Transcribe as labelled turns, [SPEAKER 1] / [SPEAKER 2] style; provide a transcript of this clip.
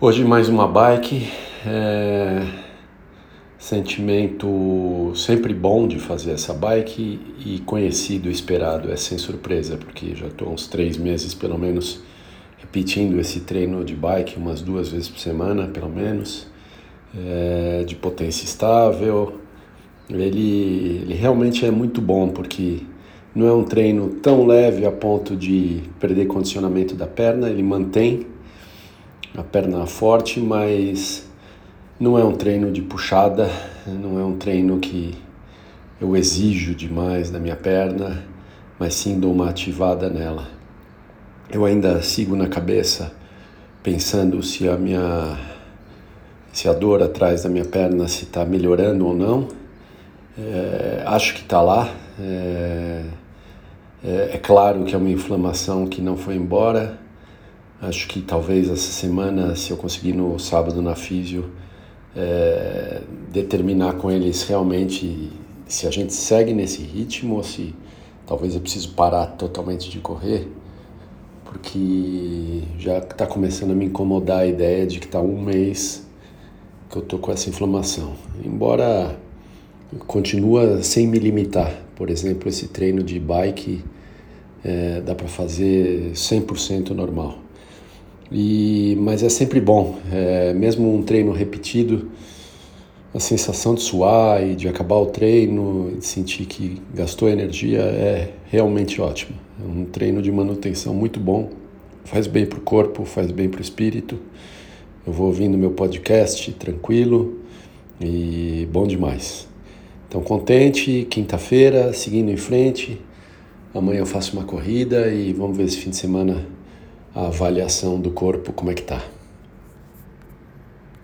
[SPEAKER 1] Hoje mais uma bike, é... sentimento sempre bom de fazer essa bike e conhecido, esperado, é sem surpresa, porque já estou uns três meses pelo menos repetindo esse treino de bike umas duas vezes por semana, pelo menos, é... de potência estável. Ele, ele realmente é muito bom porque não é um treino tão leve a ponto de perder condicionamento da perna, ele mantém a perna forte, mas não é um treino de puxada, não é um treino que eu exijo demais da minha perna, mas sim dou uma ativada nela. Eu ainda sigo na cabeça pensando se a minha se a dor atrás da minha perna se está melhorando ou não. É, acho que está lá. É, é, é claro que é uma inflamação que não foi embora Acho que talvez essa semana, se eu conseguir no sábado na físio, é, determinar com eles realmente se a gente segue nesse ritmo ou se talvez eu preciso parar totalmente de correr, porque já está começando a me incomodar a ideia de que está um mês que eu tô com essa inflamação. Embora continua sem me limitar, por exemplo, esse treino de bike é, dá para fazer 100% normal. E, mas é sempre bom, é, mesmo um treino repetido, a sensação de suar e de acabar o treino, de sentir que gastou energia é realmente ótimo. É um treino de manutenção muito bom, faz bem para o corpo, faz bem para o espírito. Eu vou ouvindo meu podcast tranquilo e bom demais. Então, contente, quinta-feira, seguindo em frente. Amanhã eu faço uma corrida e vamos ver esse fim de semana a avaliação do corpo, como é que tá.